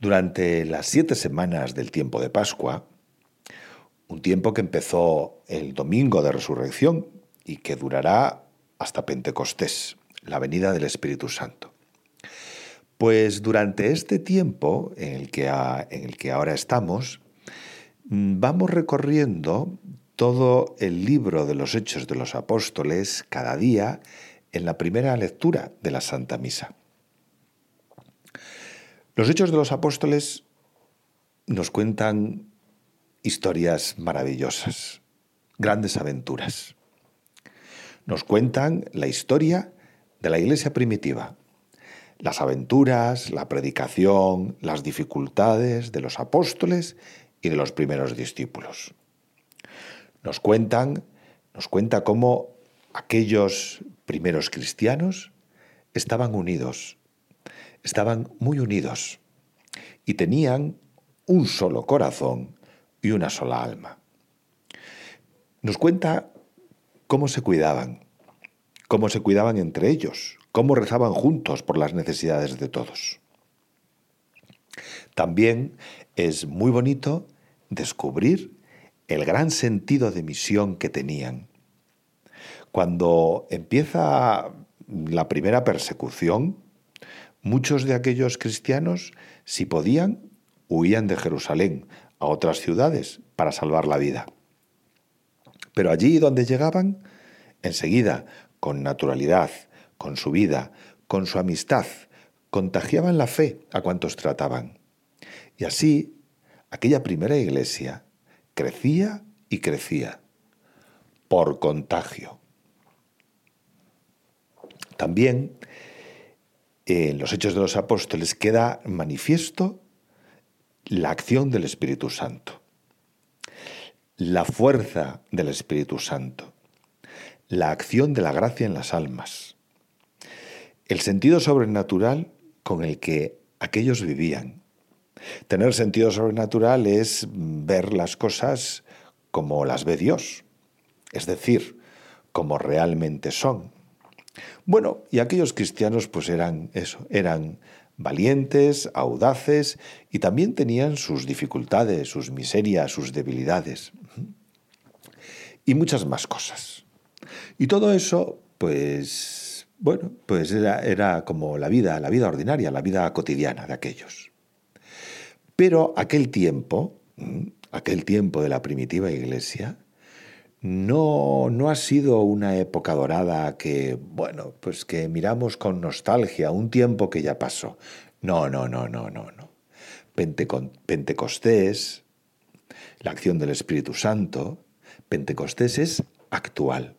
Durante las siete semanas del tiempo de Pascua, un tiempo que empezó el domingo de resurrección y que durará hasta Pentecostés, la venida del Espíritu Santo. Pues durante este tiempo en el que, en el que ahora estamos, vamos recorriendo todo el libro de los Hechos de los Apóstoles cada día en la primera lectura de la Santa Misa. Los hechos de los apóstoles nos cuentan historias maravillosas, grandes aventuras. Nos cuentan la historia de la iglesia primitiva, las aventuras, la predicación, las dificultades de los apóstoles y de los primeros discípulos. Nos cuentan, nos cuenta cómo aquellos primeros cristianos estaban unidos estaban muy unidos y tenían un solo corazón y una sola alma. Nos cuenta cómo se cuidaban, cómo se cuidaban entre ellos, cómo rezaban juntos por las necesidades de todos. También es muy bonito descubrir el gran sentido de misión que tenían. Cuando empieza la primera persecución, Muchos de aquellos cristianos, si podían, huían de Jerusalén a otras ciudades para salvar la vida. Pero allí donde llegaban, enseguida, con naturalidad, con su vida, con su amistad, contagiaban la fe a cuantos trataban. Y así, aquella primera iglesia crecía y crecía, por contagio. También en los Hechos de los Apóstoles queda manifiesto la acción del Espíritu Santo, la fuerza del Espíritu Santo, la acción de la gracia en las almas, el sentido sobrenatural con el que aquellos vivían. Tener sentido sobrenatural es ver las cosas como las ve Dios, es decir, como realmente son, bueno, y aquellos cristianos pues eran eso, eran valientes, audaces y también tenían sus dificultades, sus miserias, sus debilidades y muchas más cosas. Y todo eso, pues, bueno, pues era, era como la vida, la vida ordinaria, la vida cotidiana de aquellos. Pero aquel tiempo, aquel tiempo de la primitiva iglesia, no, no ha sido una época dorada que, bueno, pues que miramos con nostalgia, un tiempo que ya pasó. No, no, no, no, no, no. Pentecostés, la acción del Espíritu Santo, Pentecostés es actual.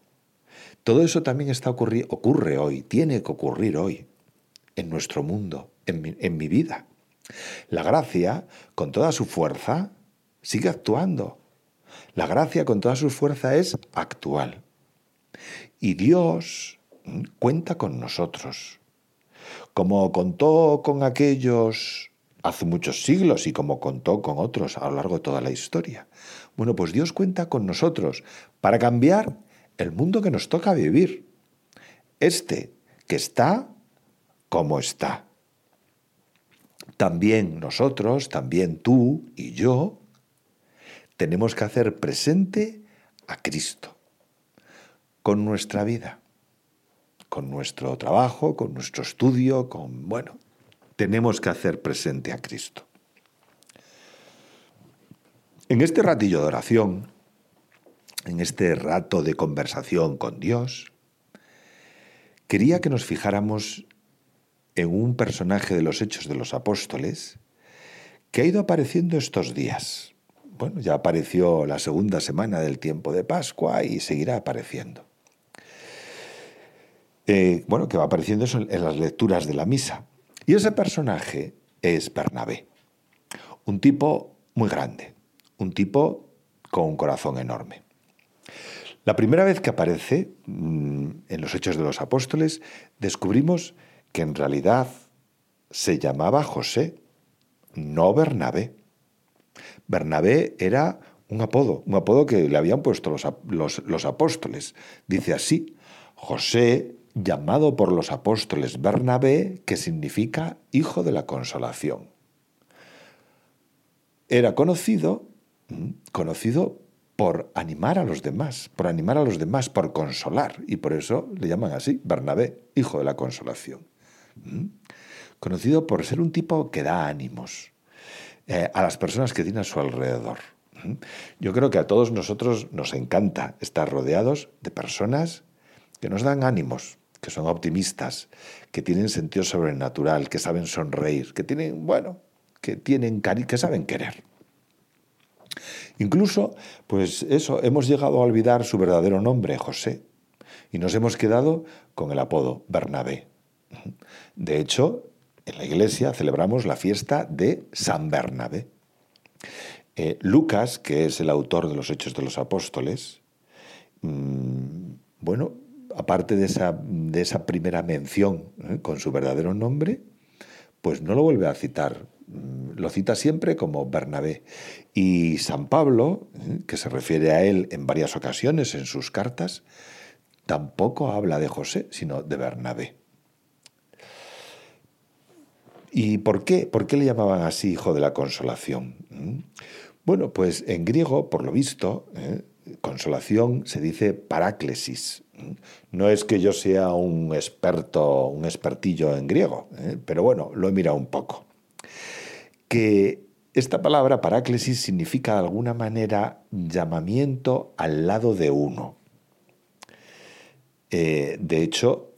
Todo eso también está ocurre hoy, tiene que ocurrir hoy, en nuestro mundo, en en mi vida. La gracia, con toda su fuerza, sigue actuando la gracia con toda su fuerza es actual. Y Dios cuenta con nosotros. Como contó con aquellos hace muchos siglos y como contó con otros a lo largo de toda la historia. Bueno, pues Dios cuenta con nosotros para cambiar el mundo que nos toca vivir. Este que está como está. También nosotros, también tú y yo, tenemos que hacer presente a Cristo con nuestra vida, con nuestro trabajo, con nuestro estudio, con, bueno, tenemos que hacer presente a Cristo. En este ratillo de oración, en este rato de conversación con Dios, quería que nos fijáramos en un personaje de los Hechos de los Apóstoles que ha ido apareciendo estos días bueno, ya apareció la segunda semana del tiempo de Pascua y seguirá apareciendo. Eh, bueno, que va apareciendo eso en las lecturas de la misa. Y ese personaje es Bernabé, un tipo muy grande, un tipo con un corazón enorme. La primera vez que aparece mm, en los Hechos de los Apóstoles, descubrimos que en realidad se llamaba José, no Bernabé. Bernabé era un apodo, un apodo que le habían puesto los, los, apóstoles. Dice así, José, llamado por los apóstoles Bernabé, que significa hijo de la consolación. Era conocido, mm, conocido por animar a los demás, por animar a los demás, por consolar, y por eso le llaman así, Bernabé, hijo de la consolación. ¿Mm? Conocido por ser un tipo que da ánimos eh, a las personas que tiene a su alrededor. ¿Mm? Yo creo que a todos nosotros nos encanta estar rodeados de personas que nos dan ánimos, que son optimistas, que tienen sentido sobrenatural, que saben sonreír, que tienen, bueno, que tienen cari que saben querer. Incluso, pues eso, hemos llegado a olvidar su verdadero nombre, José, y nos hemos quedado con el apodo Bernabé. De hecho, en la iglesia celebramos la fiesta de San Bernabé. Eh, Lucas, que es el autor de los Hechos de los Apóstoles, mm, bueno, aparte de esa, primera mención ¿eh? con su verdadero nombre, pues no lo vuelve a citar Mm, lo cita siempre como Bernabé. Y San Pablo, ¿eh? que se refiere a él en varias ocasiones en sus cartas, tampoco habla de José, sino de Bernabé. ¿Y por qué? ¿Por qué le llamaban así hijo de la consolación? ¿Mm? Bueno, pues en griego, por lo visto, ¿eh? consolación se dice paráclesis. ¿Mm? No es que yo sea un experto, un expertillo en griego, ¿eh? pero bueno, lo he mirado un poco que esta palabra paráclesis significa de alguna manera llamamiento al lado de uno. Eh, de hecho,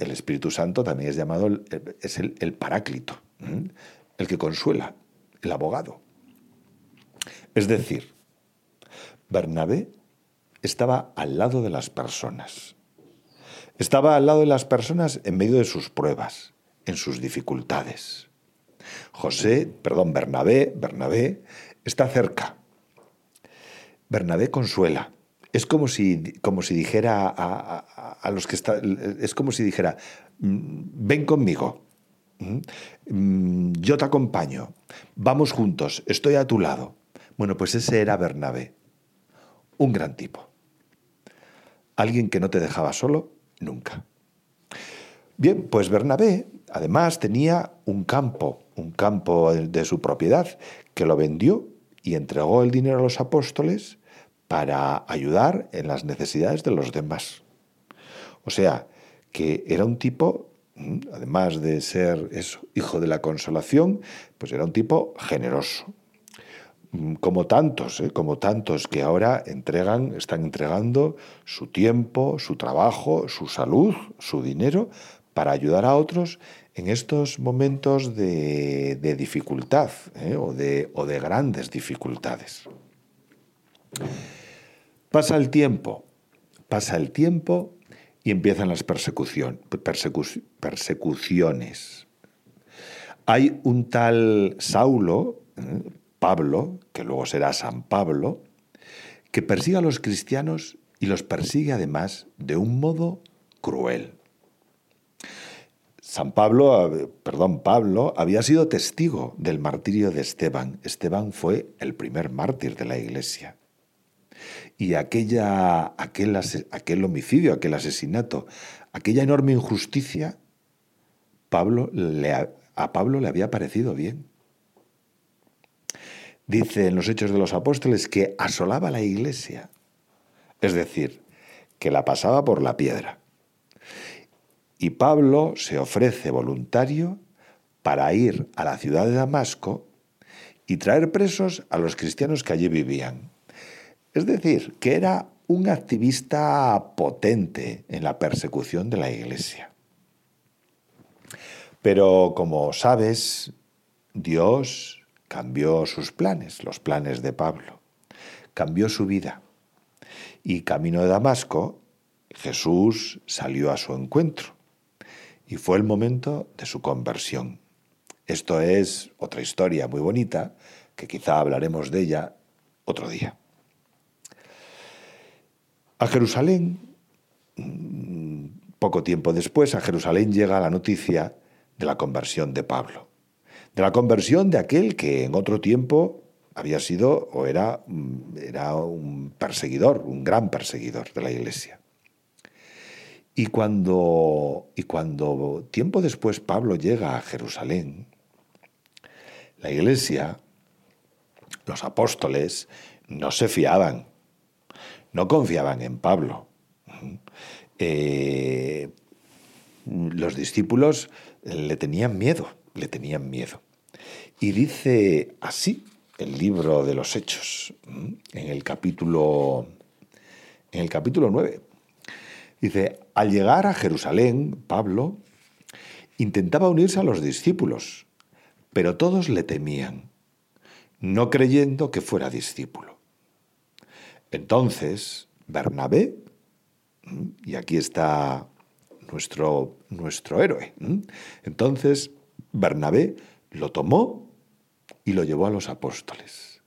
el Espíritu Santo también es llamado, es el, el paráclito, el que consuela, el abogado. Es decir, Bernabé estaba al lado de las personas. Estaba al lado de las personas en medio de sus pruebas, en sus dificultades. José, perdón, Bernabé, Bernabé está cerca. Bernabé consuela. Es como si, como si dijera a, los que están, es como si dijera, mm, ven conmigo, mm, yo te acompaño, vamos juntos, estoy a tu lado. Bueno, pues ese era Bernabé, un gran tipo. Alguien que no te dejaba solo nunca. Bien, pues Bernabé además tenía un campo un campo de su propiedad, que lo vendió y entregó el dinero a los apóstoles para ayudar en las necesidades de los demás. O sea, que era un tipo, mm, además de ser eso, hijo de la consolación, pues era un tipo generoso. Mm, como tantos, ¿eh? como tantos que ahora entregan, están entregando su tiempo, su trabajo, su salud, su dinero para ayudar a otros en estos momentos de, dificultad ¿eh? o, de, o, de, grandes dificultades. Pasa el tiempo, pasa el tiempo y empiezan las persecuciones. Hay un tal Saulo, ¿eh? Pablo, que luego será San Pablo, que persigue a los cristianos y los persigue además de un modo cruel. San Pablo, perdón, Pablo había sido testigo del martirio de Esteban. Esteban fue el primer mártir de la iglesia. Y aquella, aquel, aquel homicidio, aquel asesinato, aquella enorme injusticia, Pablo a Pablo le había parecido bien. Dice en los Hechos de los Apóstoles que asolaba la iglesia, es decir, que la pasaba por la piedra. Y Pablo se ofrece voluntario para ir a la ciudad de Damasco y traer presos a los cristianos que allí vivían. Es decir, que era un activista potente en la persecución de la iglesia. Pero como sabes, Dios cambió sus planes, los planes de Pablo, cambió su vida. Y camino de Damasco, Jesús salió a su encuentro y fue el momento de su conversión. Esto es otra historia muy bonita, que quizá hablaremos de ella otro día. A Jerusalén, mm, poco tiempo después, a Jerusalén llega la noticia de la conversión de Pablo, de la conversión de aquel que en otro tiempo había sido o era, mm, era un perseguidor, un gran perseguidor de la iglesia. Y cuando, y cuando tiempo después Pablo llega a Jerusalén, la iglesia, los apóstoles, no se fiaban, no confiaban en Pablo. Eh, los discípulos le tenían miedo, le tenían miedo. Y dice así el libro de los Hechos, en el capítulo, en el capítulo 9. Dice, al llegar a Jerusalén, Pablo intentaba unirse a los discípulos, pero todos le temían, no creyendo que fuera discípulo. Entonces, Bernabé, y aquí está nuestro, nuestro héroe, entonces Bernabé lo tomó y lo llevó a los apóstoles.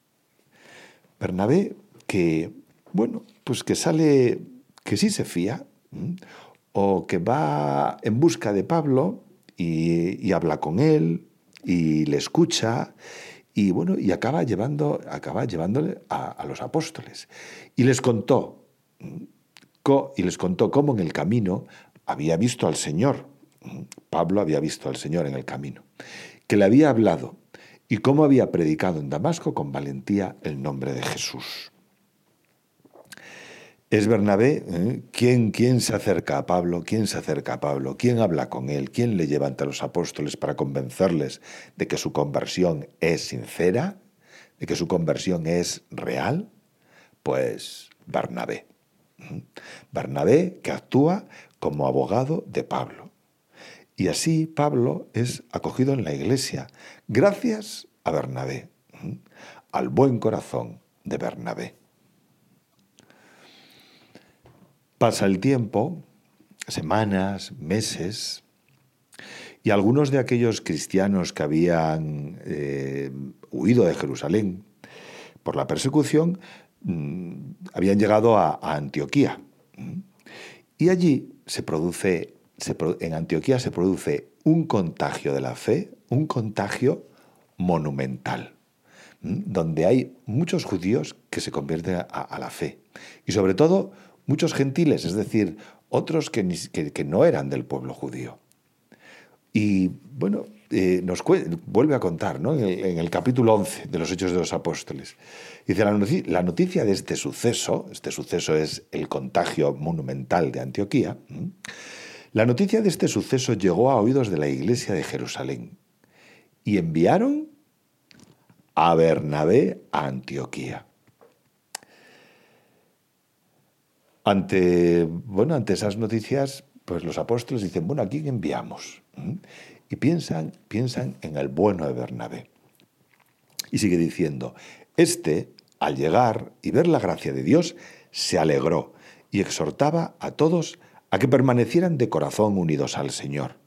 Bernabé, que, bueno, pues que sale, que sí se fía, o que va en busca de Pablo y, habla con él y le escucha y bueno, y acaba, llevando, acaba llevándole a, los apóstoles. Y les contó, y les contó cómo en el camino había visto al Señor. Pablo había visto al Señor en el camino, que le había hablado y cómo había predicado en Damasco con valentía el nombre de Jesús. Es Bernabé ¿eh? ¿Quién, quién se acerca a Pablo, quién se acerca a Pablo, quién habla con él, quién le lleva ante los apóstoles para convencerles de que su conversión es sincera, de que su conversión es real. Pues Bernabé. Bernabé que actúa como abogado de Pablo. Y así Pablo es acogido en la iglesia, gracias a Bernabé, al buen corazón de Bernabé. Pasa el tiempo, semanas, meses, y algunos de aquellos cristianos que habían eh, huido de Jerusalén por la persecución mm, habían llegado a, Antioquía. Y allí se produce, en Antioquía se produce un contagio de la fe, un contagio monumental, donde hay muchos judíos que se convierten a la fe. Y sobre todo muchos gentiles, es decir, otros que, no eran del pueblo judío. Y bueno, eh, nos vuelve a contar ¿no? en, el, capítulo 11 de los Hechos de los Apóstoles. Dice, la noticia, de este suceso, este suceso es el contagio monumental de Antioquía, la noticia de este suceso llegó a oídos de la iglesia de Jerusalén y enviaron a Bernabé a Antioquía. Ante, bueno, ante esas noticias, pues los apóstoles dicen, bueno, ¿a quién enviamos? Y piensan, piensan en el bueno de Bernabé. Y sigue diciendo, este, al llegar y ver la gracia de Dios, se alegró y exhortaba a todos a que permanecieran de corazón unidos al Señor,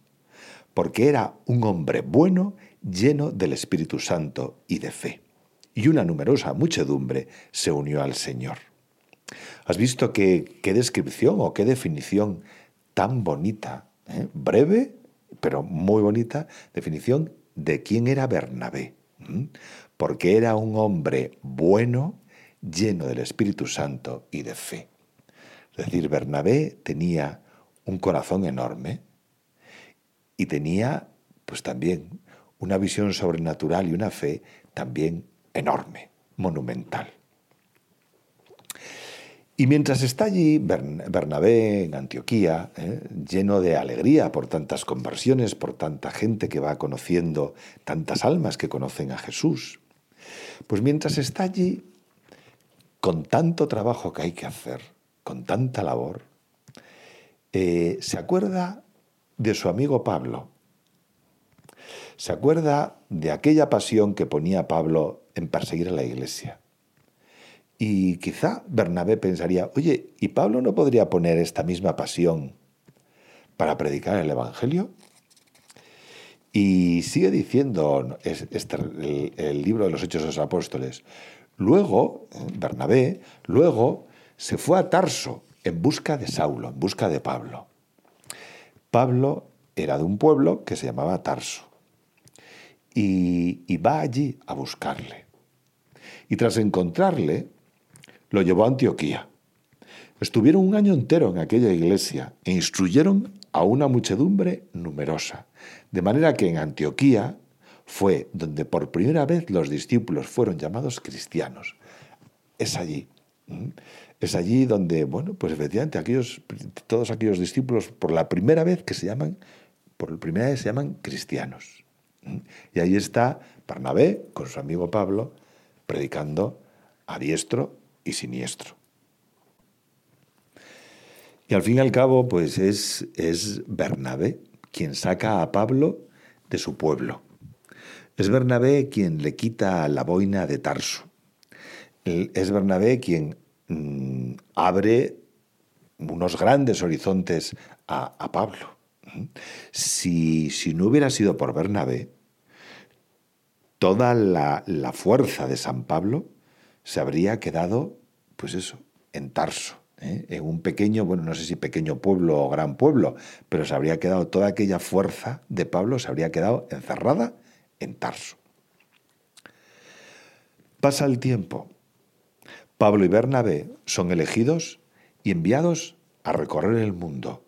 porque era un hombre bueno, lleno del Espíritu Santo y de fe. Y una numerosa muchedumbre se unió al Señor. ¿Has visto qué, descripción o qué definición tan bonita, eh? breve, pero muy bonita, definición de quién era Bernabé? Porque era un hombre bueno, lleno del Espíritu Santo y de fe. Es decir, Bernabé tenía un corazón enorme y tenía, pues también, una visión sobrenatural y una fe también enorme, monumental. Y mientras está allí Bernabé en Antioquía, ¿eh? lleno de alegría por tantas conversiones, por tanta gente que va conociendo, tantas almas que conocen a Jesús, pues mientras está allí, con tanto trabajo que hay que hacer, con tanta labor, eh, se acuerda de su amigo Pablo. Se acuerda de aquella pasión que ponía Pablo en perseguir a la iglesia y quizá Bernabé pensaría, oye, ¿y Pablo no podría poner esta misma pasión para predicar el Evangelio? Y sigue diciendo este, el, libro de los Hechos de los Apóstoles. Luego, Bernabé, luego se fue a Tarso en busca de Saulo, en busca de Pablo. Pablo era de un pueblo que se llamaba Tarso y, y va allí a buscarle. Y tras encontrarle, lo llevó a Antioquía. Estuvieron un año entero en aquella iglesia e instruyeron a una muchedumbre numerosa, de manera que en Antioquía fue donde por primera vez los discípulos fueron llamados cristianos. Es allí. Es allí donde, bueno, pues efectivamente aquellos, todos aquellos discípulos por la primera vez que se llaman, por primera vez se llaman cristianos. Y ahí está Barnabé con su amigo Pablo predicando a diestro y siniestro. Y al fin y al cabo, pues es, es Bernabé quien saca a Pablo de su pueblo. Es Bernabé quien le quita la boina de Tarso. Es Bernabé quien mm, abre unos grandes horizontes a, Pablo. Si, si, no hubiera sido por Bernabé, toda la, la fuerza de San Pablo se habría quedado, pues eso, en Tarso. ¿eh? en un pequeño, bueno, no sé si pequeño pueblo o gran pueblo, pero se habría quedado toda aquella fuerza de Pablo, se habría quedado encerrada en Tarso. Pasa el tiempo. Pablo y Bernabé son elegidos y enviados a recorrer el mundo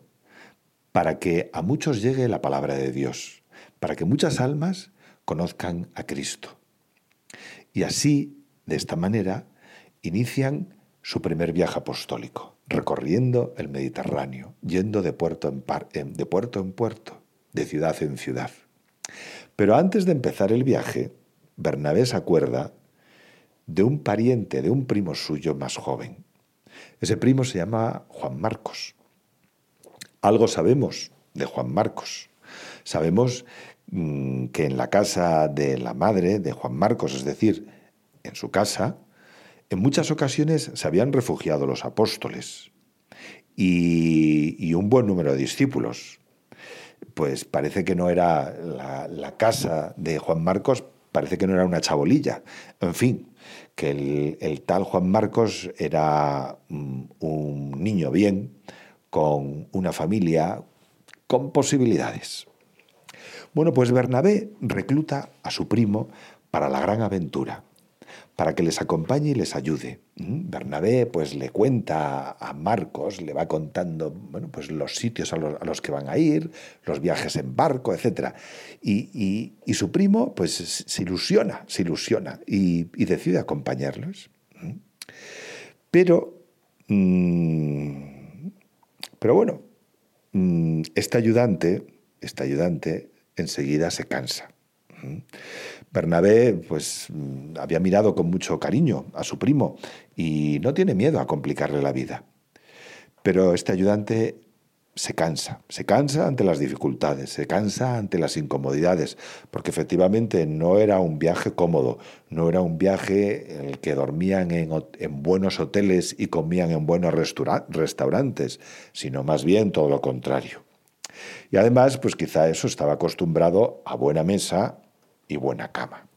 para que a muchos llegue la palabra de Dios, para que muchas almas conozcan a Cristo. Y así, de esta manera, inician su primer viaje apostólico, recorriendo el Mediterráneo, yendo de puerto en, de puerto, en puerto, de ciudad en ciudad. Pero antes de empezar el viaje, Bernabé se acuerda de un pariente, de un primo suyo más joven. Ese primo se llama Juan Marcos. Algo sabemos de Juan Marcos. Sabemos mm, que en la casa de la madre de Juan Marcos, es decir, en su casa, en muchas ocasiones se habían refugiado los apóstoles y, un buen número de discípulos. Pues parece que no era la, casa de Juan Marcos, parece que no era una chabolilla. En fin, que el, tal Juan Marcos era mm, un niño bien, con una familia, con posibilidades. Bueno, pues Bernabé recluta a su primo para la gran aventura para que les acompañe y les ayude. ¿Mm? Bernabé pues le cuenta a Marcos, le va contando bueno, pues los sitios a los, que van a ir, los viajes en barco, etc. Y, su primo pues se ilusiona, se ilusiona y, decide acompañarlos. ¿Mm? Pero, mm, pero bueno, este ayudante, este ayudante enseguida se cansa. Bernabé pues mm, había mirado con mucho cariño a su primo y no tiene miedo a complicarle la vida. Pero este ayudante se cansa, se cansa ante las dificultades, se cansa ante las incomodidades, porque efectivamente no era un viaje cómodo, no era un viaje en el que dormían en, en buenos hoteles y comían en buenos restaurantes, sino más bien todo lo contrario. Y además, pues quizá eso estaba acostumbrado a buena mesa, y buena cama.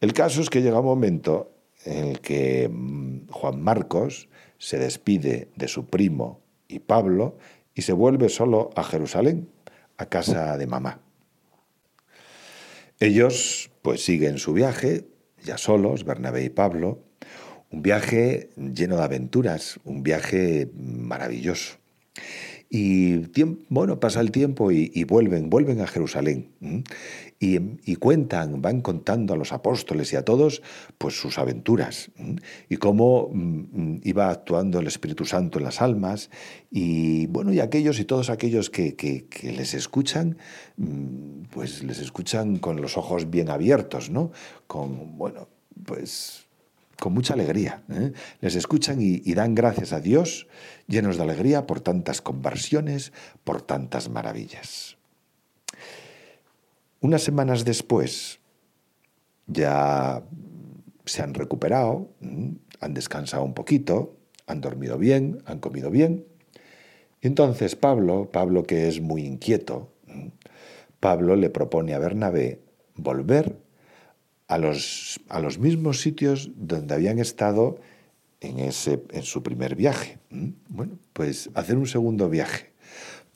El caso es que llega un momento en el que mm, Juan Marcos se despide de su primo y Pablo y se vuelve solo a Jerusalén, a casa de mamá. Ellos pues siguen su viaje, ya solos, Bernabé y Pablo, un viaje lleno de aventuras, un viaje maravilloso. Y bueno, pasa el tiempo y, vuelven, vuelven a Jerusalén. Y, cuentan, van contando a los apóstoles y a todos, pues sus aventuras y cómo mm, iba actuando el Espíritu Santo en las almas. Y bueno, y aquellos y todos aquellos que, que, les escuchan, mm, pues les escuchan con los ojos bien abiertos, ¿no? Con, bueno, pues con mucha alegría. ¿eh? Les escuchan y, dan gracias a Dios, llenos de alegría por tantas conversiones, por tantas maravillas. Unas semanas después ya se han recuperado, han descansado un poquito, han dormido bien, han comido bien. entonces Pablo, Pablo que es muy inquieto, Pablo le propone a Bernabé volver a los, a los mismos sitios donde habían estado en, ese, en su primer viaje. Bueno, pues hacer un segundo viaje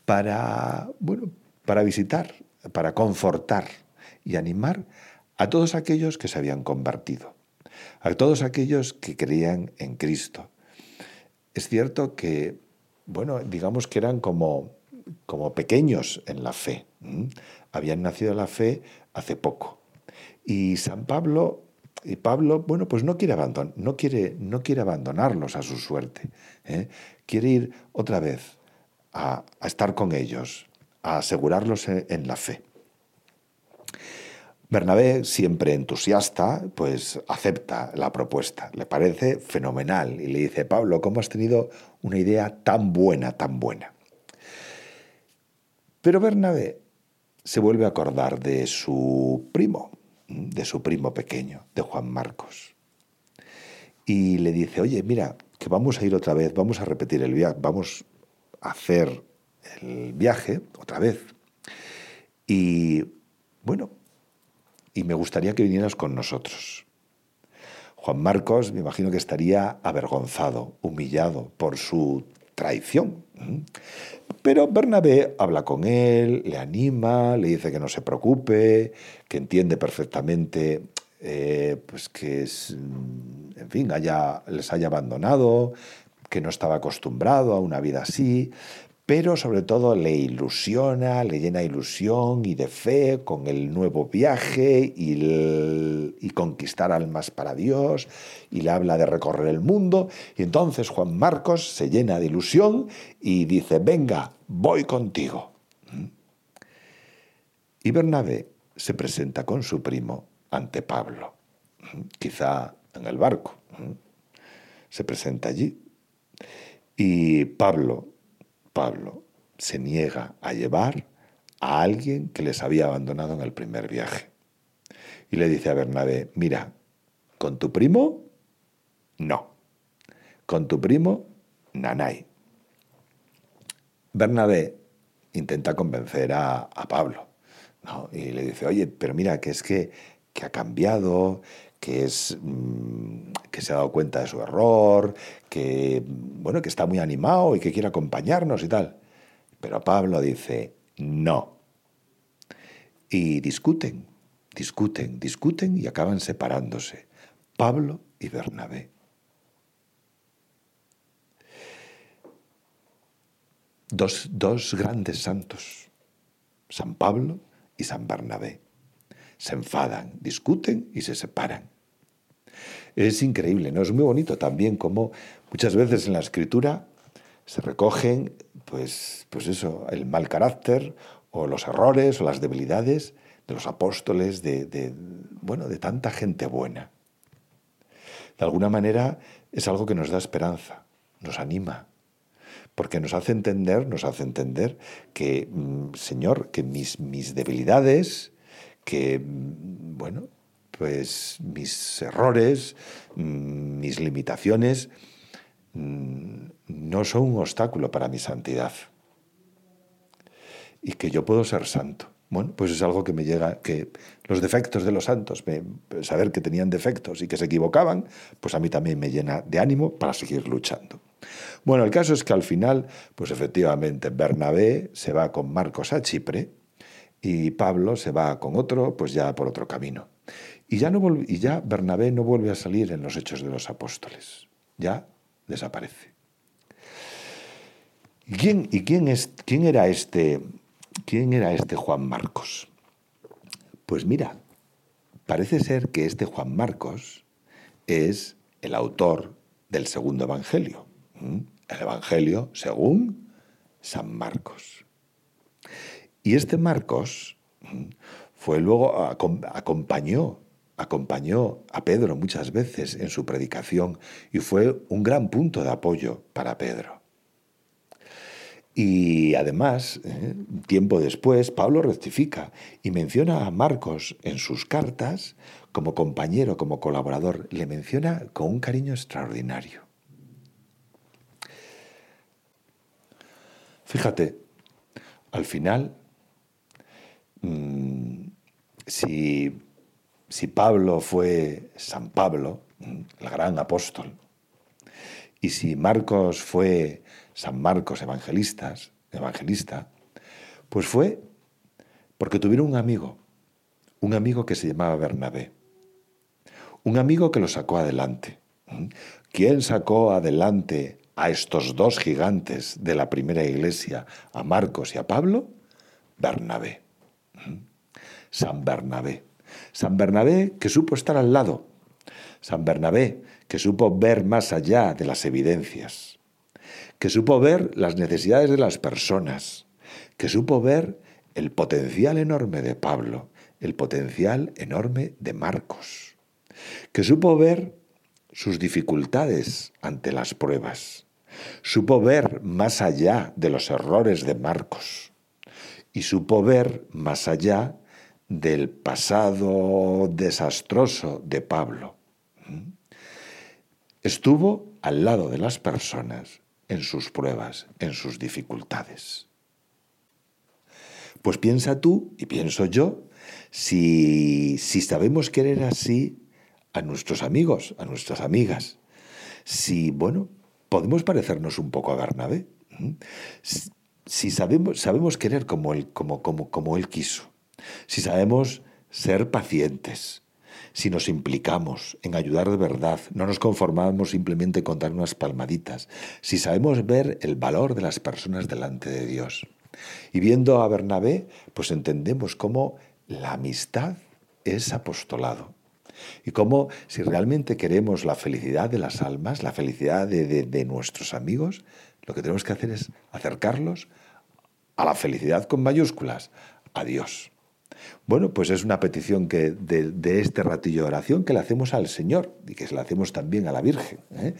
para, bueno, para visitar, para confortar y animar a todos aquellos que se habían convertido, a todos aquellos que creían en Cristo. Es cierto que, bueno, digamos que eran como, como pequeños en la fe. Habían nacido la fe hace poco. Y San Pablo, y Pablo, bueno, pues no quiere, no quiere, no quiere abandonarlos a su suerte. ¿eh? Quiere ir otra vez a, estar con ellos, a asegurarlos en la fe. Bernabé, siempre entusiasta, pues acepta la propuesta, le parece fenomenal y le dice, Pablo, ¿cómo has tenido una idea tan buena, tan buena? Pero Bernabé se vuelve a acordar de su primo, de su primo pequeño, de Juan Marcos. Y le dice, oye, mira, que vamos a ir otra vez, vamos a repetir el viaje, vamos a hacer el viaje otra vez. Y bueno, y me gustaría que vinieras con nosotros. Juan Marcos me imagino que estaría avergonzado, humillado por su traición. Pero Bernabé habla con él, le anima, le dice que no se preocupe, que entiende perfectamente eh, pues que es, en fin, haya, les haya abandonado, que no estaba acostumbrado a una vida así, pero sobre todo le ilusiona, le llena ilusión y de fe con el nuevo viaje y, conquistar almas para Dios y le habla de recorrer el mundo y entonces Juan Marcos se llena de ilusión y dice, venga, voy contigo. Y Bernabé se presenta con su primo ante Pablo, quizá en el barco. Se presenta allí. Y Pablo Pablo se niega a llevar a alguien que les había abandonado en el primer viaje. Y le dice a Bernabé, mira, con tu primo, no. Con tu primo, nanay. Bernabé intenta convencer a, Pablo. Y le dice, oye, pero mira, que es que, que ha cambiado, que, es, mm, que se ha dado cuenta de su error, que, bueno, que está muy animado y que quiere acompañarnos y tal. Pero Pablo dice, no. Y discuten, discuten, discuten y acaban separándose. Pablo y Bernabé. Dos, dos grandes santos, San Pablo y San Bernabé. Se enfadan, discuten y se separan. Es increíble, ¿no? Es muy bonito también como muchas veces en la escritura se recogen, pues, pues eso, el mal carácter o los errores o las debilidades de los apóstoles, de, bueno, de tanta gente buena. De alguna manera es algo que nos da esperanza, nos anima, porque nos hace entender, nos hace entender que, mm, Señor, que mis, mis debilidades, que, mm, bueno, pues mis errores, mm, mis limitaciones, mm, no son un obstáculo para mi santidad. Y que yo puedo ser santo. Bueno, pues es algo que me llega, que los defectos de los santos, saber que tenían defectos y que se equivocaban, pues a mí también me llena de ánimo para seguir luchando. Bueno, el caso es que al final, pues efectivamente, Bernabé se va con Marcos a Chipre y Pablo se va con otro, pues ya por otro camino. Y ya, no y ya Bernabé no vuelve a salir en los hechos de los apóstoles, ya desaparece. ¿Y quién, y quién, es, quién, era este, quién era este Juan Marcos? Pues mira, parece ser que este Juan Marcos es el autor del segundo Evangelio, el Evangelio según San Marcos. Y este Marcos fue luego, acompañó acompañó a Pedro muchas veces en su predicación y fue un gran punto de apoyo para Pedro. Y además, eh, tiempo después, Pablo rectifica y menciona a Marcos en sus cartas como compañero, como colaborador, le menciona con un cariño extraordinario. Fíjate, al final, si, si Pablo fue San Pablo, el gran apóstol, y si Marcos fue San Marcos evangelistas, evangelista, pues fue porque tuvieron un amigo, un amigo que se llamaba Bernabé, un amigo que lo sacó adelante. ¿Quién sacó adelante a estos dos gigantes de la primera iglesia, a Marcos y a Pablo? Bernabé. San Bernabé. San Bernabé que supo estar al lado. San Bernabé que supo ver más allá de las evidencias. Que supo ver las necesidades de las personas. Que supo ver el potencial enorme de Pablo, el potencial enorme de Marcos. Que supo ver sus dificultades ante las pruebas. Supo ver más allá de los errores de Marcos y supo ver más allá del pasado desastroso de Pablo. Estuvo al lado de las personas en sus pruebas, en sus dificultades. Pues piensa tú y pienso yo, si, si sabemos querer así a nuestros amigos, a nuestras amigas, si, bueno, podemos parecernos un poco a Bernabé, si sabemos, sabemos querer como él, como, como, como él quiso, si sabemos ser pacientes, si nos implicamos en ayudar de verdad, no nos conformamos simplemente con dar unas palmaditas, si sabemos ver el valor de las personas delante de Dios. Y viendo a Bernabé, pues entendemos cómo la amistad es apostolado. Y cómo si realmente queremos la felicidad de las almas, la felicidad de, nuestros amigos, lo que tenemos que hacer es acercarlos a la felicidad con mayúsculas, a Dios. Bueno, pues es una petición que de, este ratillo de oración que le hacemos al Señor y que se la hacemos también a la Virgen. ¿eh?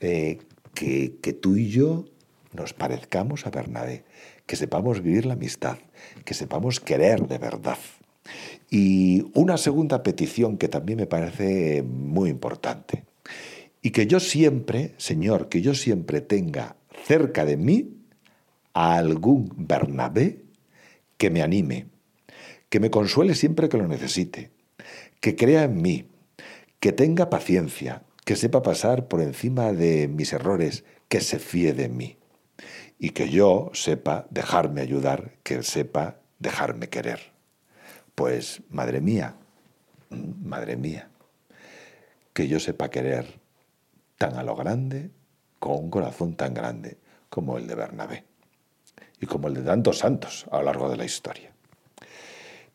Eh, que, que tú y yo nos parezcamos a Bernabé, que sepamos vivir la amistad, que sepamos querer de verdad. Y una segunda petición que también me parece muy importante. Y que yo siempre, Señor, que yo siempre tenga cerca de mí a algún Bernabé que me anime, que me consuele siempre que lo necesite, que crea en mí, que tenga paciencia, que sepa pasar por encima de mis errores, que se fíe de mí. Y que yo sepa dejarme ayudar, que sepa dejarme querer. Pues, madre mía, madre mía, que yo sepa querer tan a lo grande, con un corazón tan grande como el de Bernabé y como el de tantos santos a lo largo de la historia.